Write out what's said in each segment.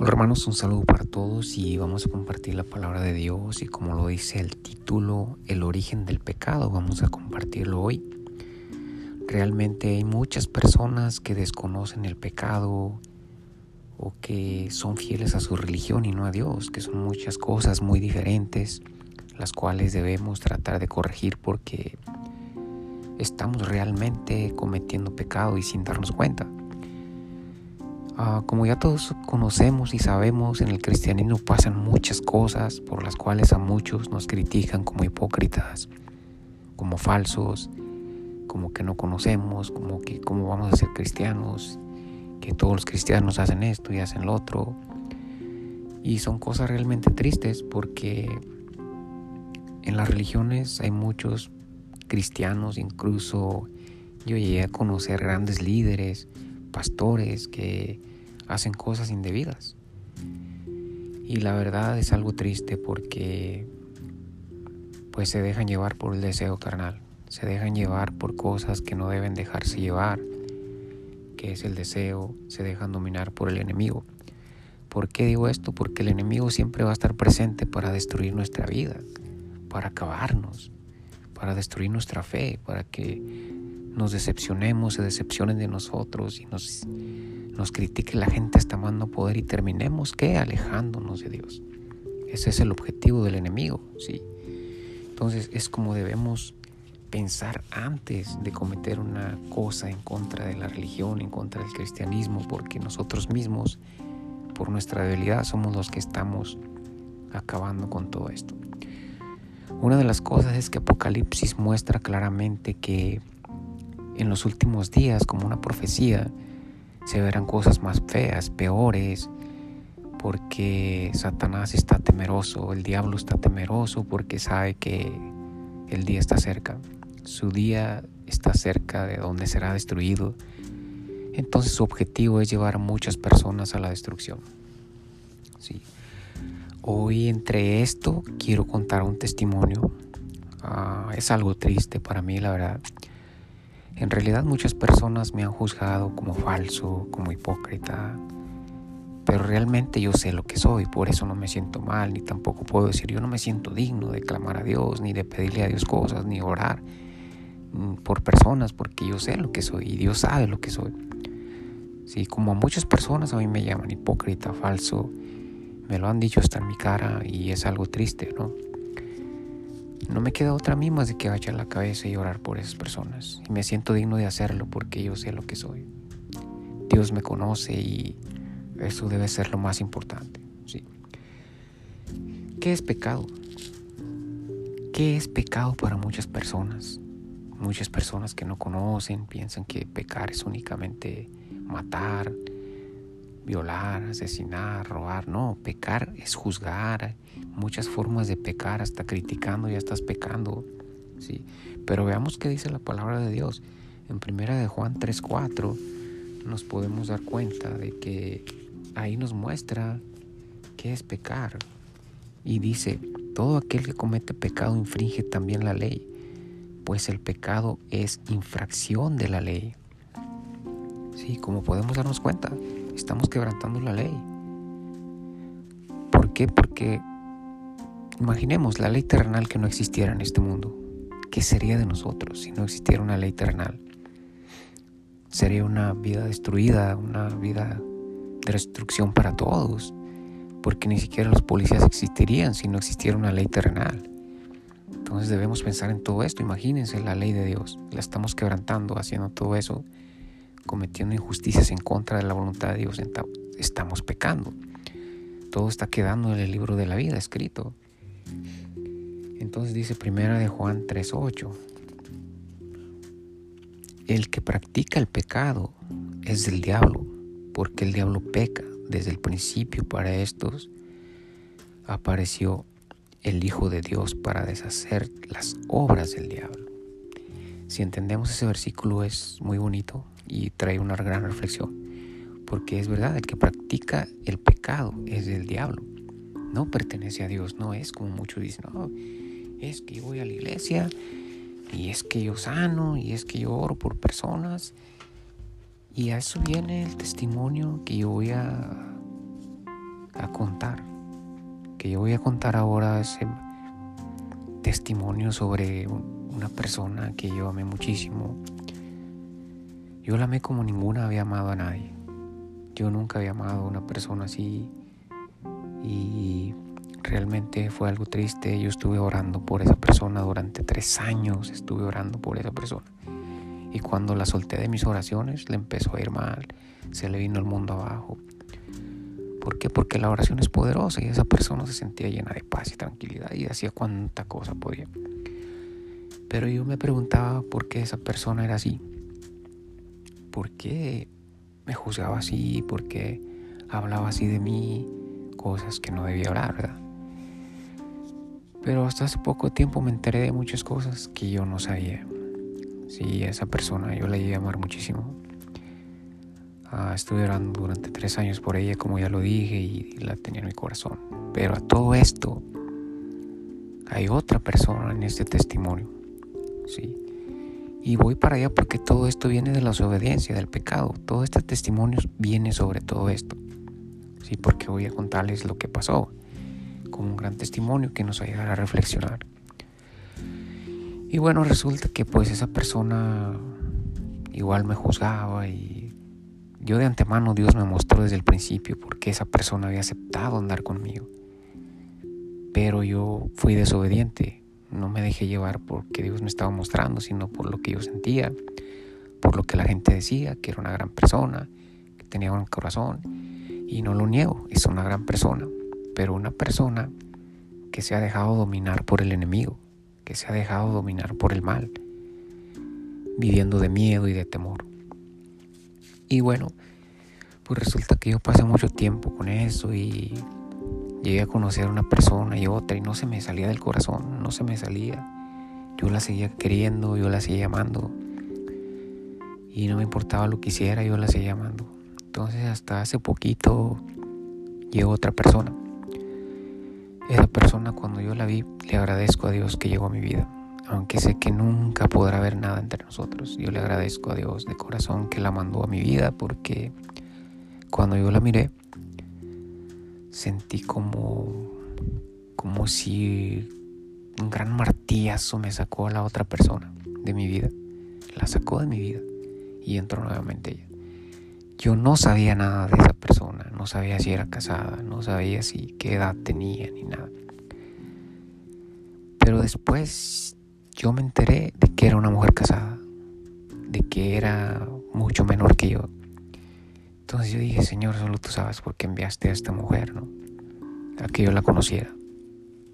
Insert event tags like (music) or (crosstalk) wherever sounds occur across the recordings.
Hola hermanos, un saludo para todos y vamos a compartir la palabra de Dios y como lo dice el título, el origen del pecado, vamos a compartirlo hoy. Realmente hay muchas personas que desconocen el pecado o que son fieles a su religión y no a Dios, que son muchas cosas muy diferentes, las cuales debemos tratar de corregir porque estamos realmente cometiendo pecado y sin darnos cuenta. Ah, como ya todos conocemos y sabemos, en el cristianismo pasan muchas cosas por las cuales a muchos nos critican como hipócritas, como falsos, como que no conocemos, como que cómo vamos a ser cristianos, que todos los cristianos hacen esto y hacen lo otro. Y son cosas realmente tristes porque en las religiones hay muchos cristianos, incluso yo llegué a conocer grandes líderes, pastores que hacen cosas indebidas. Y la verdad es algo triste porque pues se dejan llevar por el deseo carnal, se dejan llevar por cosas que no deben dejarse llevar, que es el deseo, se dejan dominar por el enemigo. ¿Por qué digo esto? Porque el enemigo siempre va a estar presente para destruir nuestra vida, para acabarnos, para destruir nuestra fe, para que nos decepcionemos, se decepcionen de nosotros y nos nos critique la gente está amando poder y terminemos que alejándonos de Dios. Ese es el objetivo del enemigo, ¿sí? Entonces es como debemos pensar antes de cometer una cosa en contra de la religión, en contra del cristianismo, porque nosotros mismos, por nuestra debilidad, somos los que estamos acabando con todo esto. Una de las cosas es que Apocalipsis muestra claramente que en los últimos días, como una profecía, se verán cosas más feas, peores, porque Satanás está temeroso, el diablo está temeroso porque sabe que el día está cerca, su día está cerca de donde será destruido. Entonces su objetivo es llevar a muchas personas a la destrucción. Hoy entre esto quiero contar un testimonio. Ah, es algo triste para mí, la verdad. En realidad muchas personas me han juzgado como falso, como hipócrita, pero realmente yo sé lo que soy, por eso no me siento mal, ni tampoco puedo decir yo no me siento digno de clamar a Dios, ni de pedirle a Dios cosas, ni orar mm, por personas, porque yo sé lo que soy y Dios sabe lo que soy. Sí, como a muchas personas a mí me llaman hipócrita, falso, me lo han dicho hasta en mi cara y es algo triste, ¿no? No me queda otra mí más de que agachar la cabeza y orar por esas personas. Y me siento digno de hacerlo porque yo sé lo que soy. Dios me conoce y eso debe ser lo más importante. ¿sí? ¿Qué es pecado? ¿Qué es pecado para muchas personas? Muchas personas que no conocen piensan que pecar es únicamente matar, violar, asesinar, robar. No, pecar es juzgar. Muchas formas de pecar, hasta criticando ya estás pecando. ¿sí? Pero veamos qué dice la palabra de Dios. En primera de Juan 3:4 nos podemos dar cuenta de que ahí nos muestra qué es pecar. Y dice, todo aquel que comete pecado infringe también la ley, pues el pecado es infracción de la ley. Sí, como podemos darnos cuenta, estamos quebrantando la ley. ¿Por qué? Porque imaginemos la ley terrenal que no existiera en este mundo. ¿Qué sería de nosotros si no existiera una ley terrenal? Sería una vida destruida, una vida de destrucción para todos, porque ni siquiera los policías existirían si no existiera una ley terrenal. Entonces debemos pensar en todo esto. Imagínense la ley de Dios. La estamos quebrantando, haciendo todo eso cometiendo injusticias en contra de la voluntad de Dios, estamos pecando. Todo está quedando en el libro de la vida escrito. Entonces dice primera de Juan 3:8. El que practica el pecado es del diablo, porque el diablo peca desde el principio para estos apareció el Hijo de Dios para deshacer las obras del diablo. Si entendemos ese versículo es muy bonito y trae una gran reflexión, porque es verdad, el que practica el pecado es del diablo, no pertenece a Dios, no es como muchos dicen, no, es que yo voy a la iglesia y es que yo sano y es que yo oro por personas y a eso viene el testimonio que yo voy a, a contar. Que yo voy a contar ahora ese testimonio sobre una persona que yo amé muchísimo. Yo la amé como ninguna había amado a nadie. Yo nunca había amado a una persona así y realmente fue algo triste. Yo estuve orando por esa persona durante tres años, estuve orando por esa persona. Y cuando la solté de mis oraciones, le empezó a ir mal, se le vino el mundo abajo. ¿Por qué? Porque la oración es poderosa y esa persona se sentía llena de paz y tranquilidad y hacía cuanta cosa podía. Pero yo me preguntaba por qué esa persona era así. ¿Por qué me juzgaba así? ¿Por qué hablaba así de mí? Cosas que no debía hablar, ¿verdad? Pero hasta hace poco tiempo me enteré de muchas cosas que yo no sabía. Sí, esa persona yo la iba a amar muchísimo. Ah, estuve orando durante tres años por ella, como ya lo dije, y la tenía en mi corazón. Pero a todo esto hay otra persona en este testimonio. Sí. Y voy para allá porque todo esto viene de la desobediencia, del pecado. Todo este testimonio viene sobre todo esto. Sí, porque voy a contarles lo que pasó como un gran testimonio que nos ayudará a reflexionar. Y bueno, resulta que pues esa persona igual me juzgaba y yo de antemano Dios me mostró desde el principio porque esa persona había aceptado andar conmigo. Pero yo fui desobediente, no me dejé llevar porque Dios me estaba mostrando, sino por lo que yo sentía, por lo que la gente decía, que era una gran persona, que tenía un corazón. Y no lo niego, es una gran persona, pero una persona que se ha dejado dominar por el enemigo, que se ha dejado dominar por el mal, viviendo de miedo y de temor. Y bueno, pues resulta que yo pasé mucho tiempo con eso y llegué a conocer a una persona y otra y no se me salía del corazón, no se me salía. Yo la seguía queriendo, yo la seguía amando y no me importaba lo que hiciera, yo la seguía amando. Entonces hasta hace poquito llegó otra persona esa persona cuando yo la vi, le agradezco a Dios que llegó a mi vida. Aunque sé que nunca podrá haber nada entre nosotros, yo le agradezco a Dios de corazón que la mandó a mi vida porque cuando yo la miré, sentí como, como si un gran martillazo me sacó a la otra persona de mi vida. La sacó de mi vida y entró nuevamente ella. Yo no sabía nada de esa persona, no sabía si era casada, no sabía si qué edad tenía ni nada. Pero después yo me enteré de que era una mujer casada, de que era mucho menor que yo. Entonces yo dije, Señor, solo tú sabes por qué enviaste a esta mujer, ¿no? A que yo la conociera.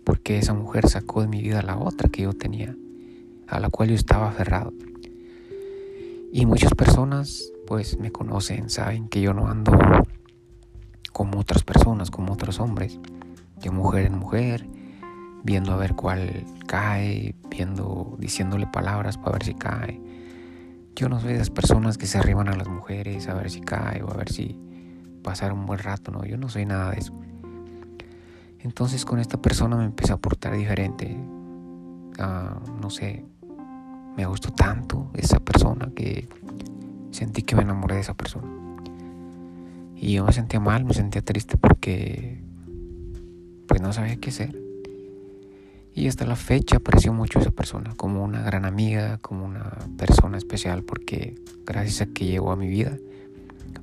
Porque esa mujer sacó de mi vida la otra que yo tenía, a la cual yo estaba aferrado. Y muchas personas pues me conocen, saben que yo no ando como otras personas, como otros hombres, de mujer en mujer, viendo a ver cuál cae, viendo, diciéndole palabras para ver si cae. Yo no soy de esas personas que se arriban a las mujeres a ver si cae o a ver si pasar un buen rato, no, yo no soy nada de eso. Entonces con esta persona me empecé a portar diferente. Ah, no sé, me gustó tanto esa persona que sentí que me enamoré de esa persona. Y yo me sentía mal, me sentía triste porque pues no sabía qué hacer. Y hasta la fecha aprecio mucho esa persona como una gran amiga, como una persona especial porque gracias a que llegó a mi vida,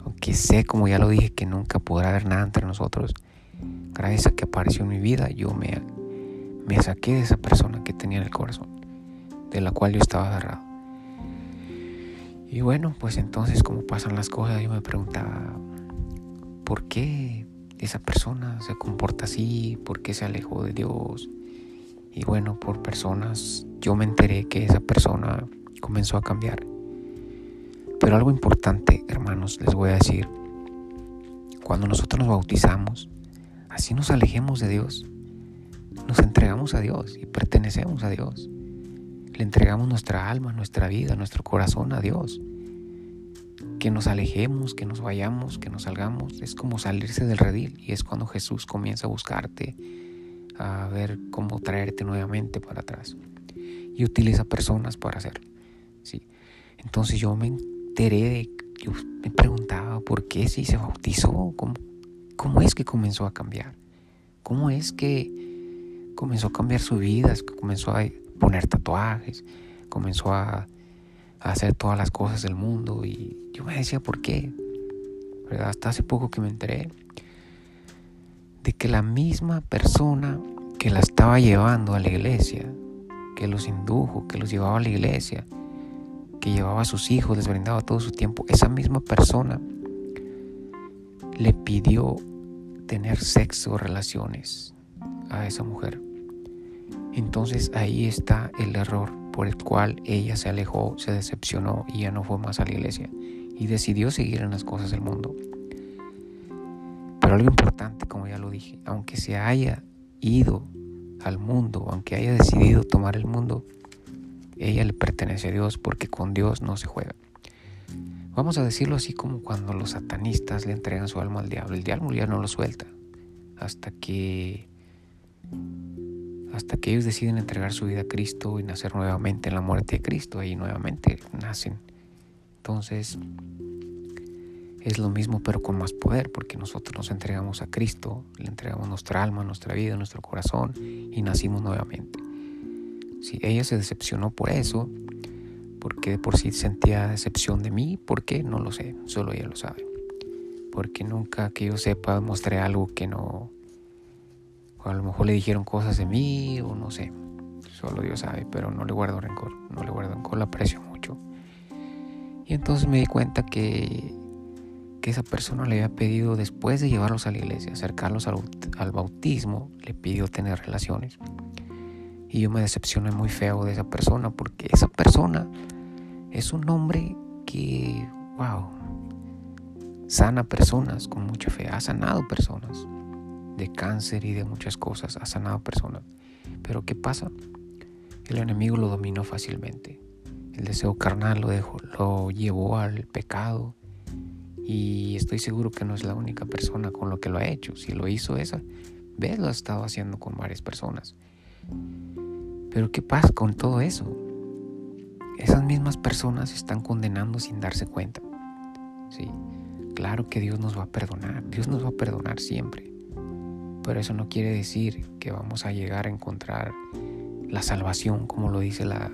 aunque sé, como ya lo dije, que nunca podrá haber nada entre nosotros, gracias a que apareció en mi vida, yo me, me saqué de esa persona que tenía en el corazón, de la cual yo estaba agarrado. Y bueno, pues entonces como pasan las cosas, yo me preguntaba, ¿por qué esa persona se comporta así? ¿Por qué se alejó de Dios? Y bueno, por personas, yo me enteré que esa persona comenzó a cambiar. Pero algo importante, hermanos, les voy a decir, cuando nosotros nos bautizamos, así nos alejemos de Dios, nos entregamos a Dios y pertenecemos a Dios. Le entregamos nuestra alma, nuestra vida, nuestro corazón a Dios. Que nos alejemos, que nos vayamos, que nos salgamos, es como salirse del redil y es cuando Jesús comienza a buscarte, a ver cómo traerte nuevamente para atrás. Y utiliza personas para hacerlo. ¿sí? Entonces yo me enteré de, yo me preguntaba por qué si se bautizó, cómo, cómo es que comenzó a cambiar, cómo es que comenzó a cambiar su vida, comenzó a poner tatuajes, comenzó a, hacer todas las cosas del mundo y yo me decía, ¿por qué? Hasta hace poco que me enteré de que la misma persona que la estaba llevando a la iglesia, que los indujo, que los llevaba a la iglesia, que llevaba a sus hijos, les brindaba todo su tiempo, esa misma persona le pidió tener sexo o relaciones a esa mujer. Entonces ahí está el error por el cual ella se alejó, se decepcionó y ya no fue más a la iglesia y decidió seguir en las cosas del mundo. Pero algo importante, como ya lo dije, aunque se haya ido al mundo, aunque haya decidido tomar el mundo, ella le pertenece a Dios porque con Dios no se juega. Vamos a decirlo así como cuando los satanistas le entregan su alma al diablo. El diablo ya no lo suelta hasta que hasta que ellos deciden entregar su vida a Cristo y nacer nuevamente en la muerte de Cristo, ahí nuevamente nacen. Entonces, es lo mismo pero con más poder, porque nosotros nos entregamos a Cristo, le entregamos nuestra alma, nuestra vida, nuestro corazón y nacimos nuevamente. Si ella se decepcionó por eso, porque por sí sentía decepción de mí, ¿por qué? No lo sé, solo ella lo sabe. Porque nunca que yo sepa mostré algo que no, o a lo mejor le dijeron cosas de mí, o no sé, solo Dios sabe, pero no le guardo rencor, no le guardo rencor, la aprecio mucho. Y entonces me di cuenta que que esa persona le había pedido después de llevarlos a la iglesia, acercarlos al, bautismo, le pidió tener relaciones. Y yo me decepcioné muy feo de esa persona porque esa persona es un hombre que, wow, sana personas con mucha fe, ha sanado personas de cáncer y de muchas cosas, ha sanado personas. Pero ¿qué pasa? El enemigo lo dominó fácilmente. El deseo carnal lo, dejó, lo llevó al pecado y estoy seguro que no es la única persona con lo que lo ha hecho. Si lo hizo esa, ves, lo ha estado haciendo con varias personas. Pero ¿qué pasa con todo eso? Esas mismas personas están condenando sin darse cuenta. Sí, claro que Dios nos va a perdonar. Dios nos va a perdonar siempre. Pero eso no quiere decir que vamos a llegar a encontrar la salvación como lo dice la,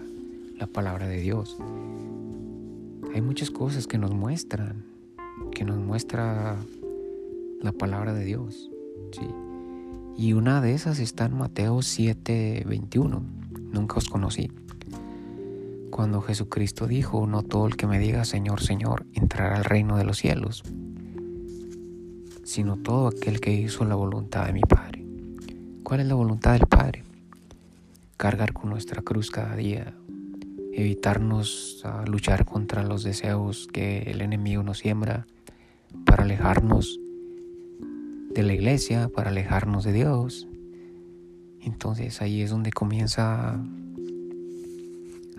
la palabra de Dios. Hay muchas cosas que nos muestran que nos muestra la palabra de Dios. ¿sí? Y una de esas está en Mateo 7, 21. Nunca os conocí. Cuando Jesucristo dijo, no todo el que me diga Señor, Señor, entrará al reino de los cielos, sino todo aquel que hizo la voluntad de mi Padre. ¿Cuál es la voluntad del Padre? Cargar con nuestra cruz cada día, evitarnos a luchar contra los deseos que el enemigo nos siembra, para alejarnos de la iglesia, para alejarnos de Dios. Entonces ahí es donde comienza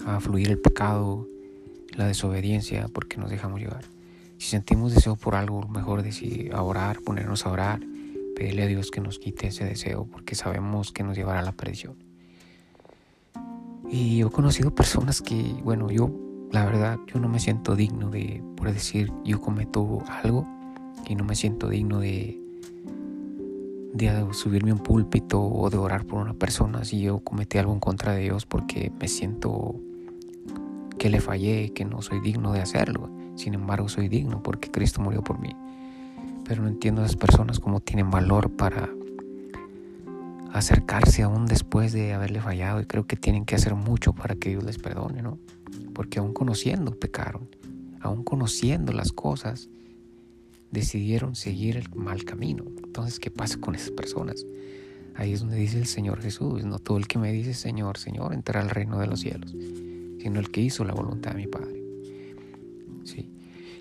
a fluir el pecado, la desobediencia, porque nos dejamos llevar. Si sentimos deseo por algo, mejor decir a orar, ponernos a orar, pedirle a Dios que nos quite ese deseo, porque sabemos que nos llevará a la perdición. Y yo he conocido personas que, bueno, yo la verdad, yo no me siento digno de, por decir, yo cometo algo y no me siento digno de, de subirme a un púlpito o de orar por una persona si yo cometí algo en contra de Dios porque me siento que le fallé, que no soy digno de hacerlo. Sin embargo, soy digno porque Cristo murió por mí. Pero no entiendo a esas personas cómo tienen valor para acercarse aún después de haberle fallado y creo que tienen que hacer mucho para que Dios les perdone, ¿no? porque aún conociendo pecaron, aún conociendo las cosas, decidieron seguir el mal camino. Entonces, ¿qué pasa con esas personas? Ahí es donde dice el Señor Jesús, no todo el que me dice Señor, Señor, entrará al reino de los cielos, sino el que hizo la voluntad de mi Padre. Sí.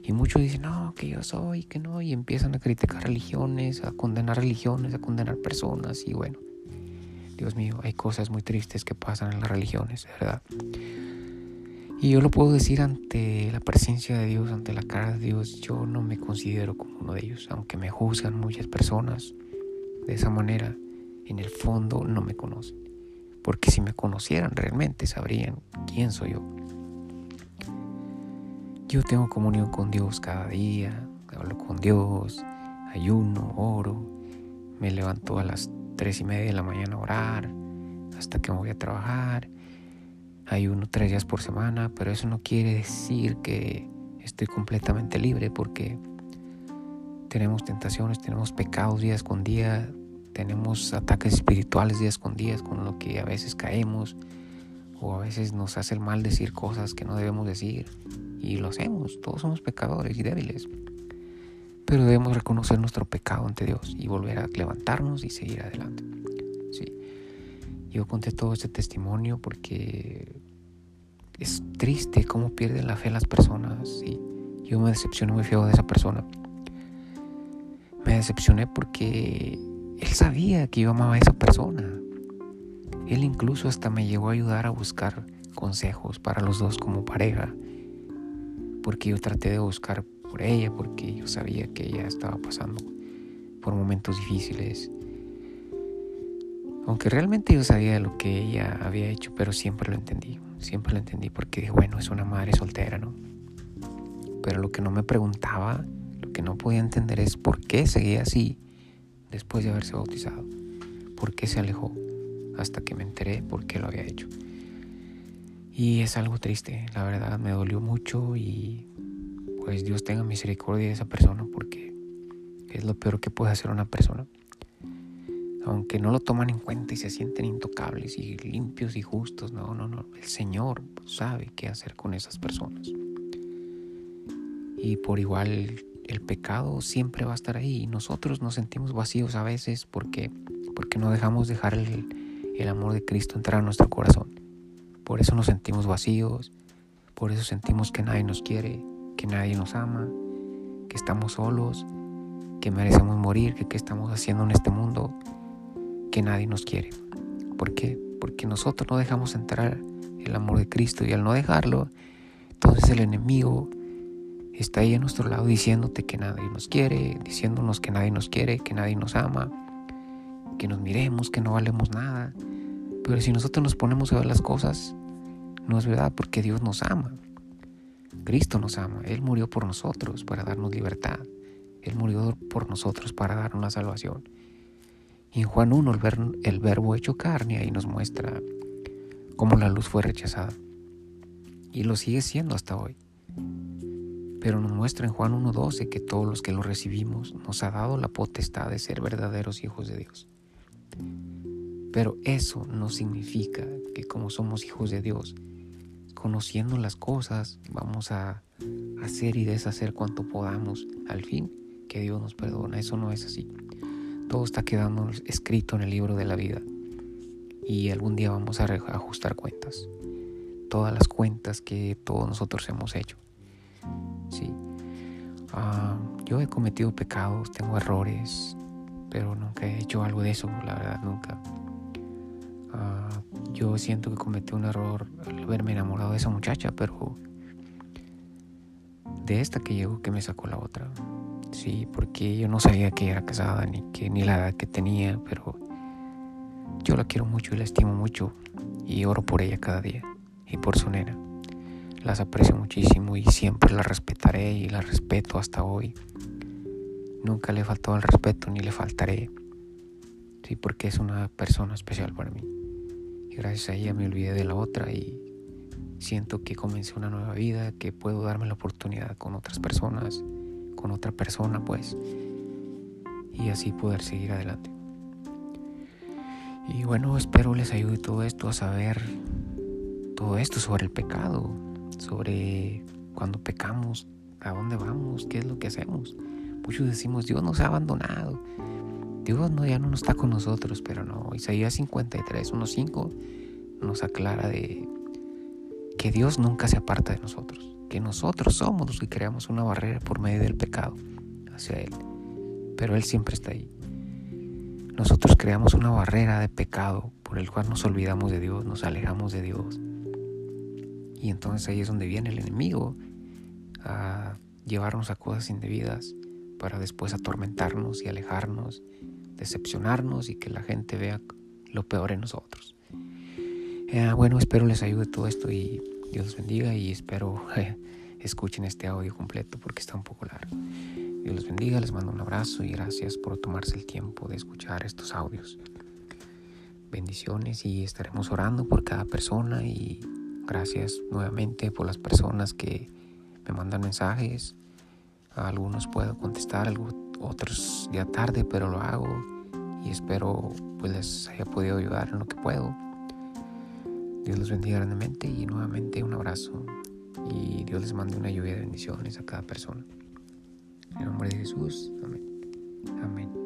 Y muchos dicen, no, que yo soy, que no, y empiezan a criticar religiones, a condenar religiones, a condenar personas, y bueno, Dios mío, hay cosas muy tristes que pasan en las religiones, ¿verdad? Y yo lo puedo decir ante la presencia de Dios, ante la cara de Dios, yo no me considero como uno de ellos, aunque me juzgan muchas personas de esa manera, en el fondo no me conocen. Porque si me conocieran realmente sabrían quién soy yo. Yo tengo comunión con Dios cada día, hablo con Dios, ayuno, oro, me levanto a las tres y media de la mañana a orar, hasta que me voy a trabajar, ayuno tres días por semana, pero eso no quiere decir que estoy completamente libre porque tenemos tentaciones, tenemos pecados días con día, tenemos ataques espirituales días con días con lo que a veces caemos o a veces nos hace el mal decir cosas que no debemos decir y lo hacemos, todos somos pecadores y débiles. Pero debemos reconocer nuestro pecado ante Dios y volver a levantarnos y seguir adelante. Sí. Yo conté todo este testimonio porque es triste cómo pierden la fe las personas. ¿sí? Yo me decepcioné muy feo de esa persona. Me decepcioné porque él sabía que yo amaba a esa persona. Él incluso hasta me llegó a ayudar a buscar consejos para los dos como pareja. Porque yo traté de buscar por ella, porque yo sabía que ella estaba pasando por momentos difíciles. Aunque realmente yo sabía lo que ella había hecho, pero siempre lo entendí. Siempre lo entendí porque bueno, es una madre soltera, ¿no? Pero lo que no me preguntaba, lo que no podía entender es por qué seguía así después de haberse bautizado. ¿Por qué se alejó? Hasta que me enteré por qué lo había hecho. Y es algo triste, la verdad me dolió mucho y pues Dios tenga misericordia de esa persona porque es lo peor que puede hacer una persona. Aunque no lo toman en cuenta y se sienten intocables y limpios y justos, no, no, no. El Señor sabe qué hacer con esas personas. Y por igual el pecado siempre va a estar ahí y nosotros nos sentimos vacíos a veces porque, porque no dejamos dejar el, el amor de Cristo entrar a nuestro corazón. Por eso nos sentimos vacíos, por eso sentimos que nadie nos quiere, que nadie nos ama, que estamos solos, que merecemos morir, que qué estamos haciendo en este mundo, que nadie nos quiere. ¿Por qué? Porque nosotros no dejamos entrar el amor de Cristo y al no dejarlo, entonces el enemigo está ahí a nuestro lado diciéndote que nadie nos quiere, diciéndonos que nadie nos quiere, que nadie nos ama, que nos miremos, que no valemos nada. Pero si nosotros nos ponemos a ver las cosas, no es verdad porque Dios nos ama. Cristo nos ama. Él murió por nosotros para darnos libertad. Él murió por nosotros para darnos la salvación. Y en Juan 1 el, el verbo hecho carne ahí nos muestra cómo la luz fue rechazada. Y lo sigue siendo hasta hoy. Pero nos muestra en Juan 1.12 que todos los que lo recibimos nos ha dado la potestad de ser verdaderos hijos de Dios. Pero eso no significa que como somos hijos de Dios, conociendo las cosas, vamos a hacer y deshacer cuanto podamos al fin que Dios nos perdona. Eso no es así. Todo está quedando escrito en el libro de la vida y algún día vamos a ajustar cuentas. Todas las cuentas que todos nosotros hemos hecho. Sí. Ah, yo he cometido pecados, tengo errores, pero nunca he hecho algo de eso, la verdad, nunca. Ah, yo siento que cometí un error al haberme enamorado de esa muchacha, pero de esta que llegó que me sacó la otra. Sí, porque yo no sabía que era casada ni que ni la edad que tenía, pero yo la quiero mucho y la estimo mucho y oro por ella cada día y por su nena. Las aprecio muchísimo y siempre la respetaré y la respeto hasta hoy. Nunca le faltado el respeto ni le faltaré. Sí, porque es una persona especial para mí. Y gracias a ella me olvidé de la otra y siento que comencé una nueva vida, que puedo darme la oportunidad con otras personas, con otra persona, pues, y así poder seguir adelante. Y bueno, espero les ayude todo esto a saber todo esto sobre el pecado, sobre cuando pecamos, a dónde vamos, qué es lo que hacemos. Muchos decimos, Dios nos ha abandonado, Dios no, ya no está con nosotros, pero no. Isaías 53, 1.5 nos aclara de que Dios nunca se aparta de nosotros, que nosotros somos los que creamos una barrera por medio del pecado hacia Él, pero Él siempre está ahí. Nosotros creamos una barrera de pecado por el cual nos olvidamos de Dios, nos alejamos de Dios y entonces ahí es donde viene el enemigo a llevarnos a cosas indebidas para después atormentarnos y alejarnos, decepcionarnos y que la gente vea lo peor en nosotros. Eh, bueno, espero les ayude todo esto y Dios los bendiga y espero (laughs) escuchen este audio completo porque está un poco largo. Dios los bendiga, les mando un abrazo y gracias por tomarse el tiempo de escuchar estos audios. Bendiciones y estaremos orando por cada persona y gracias nuevamente por las personas que me mandan mensajes. Algunos puedo contestar, otros ya tarde, pero lo hago y espero pues les haya podido ayudar en lo que puedo. Dios los bendiga grandemente y nuevamente un abrazo y Dios les mande una lluvia de bendiciones a cada persona. En nombre de Jesús, amén. Amén.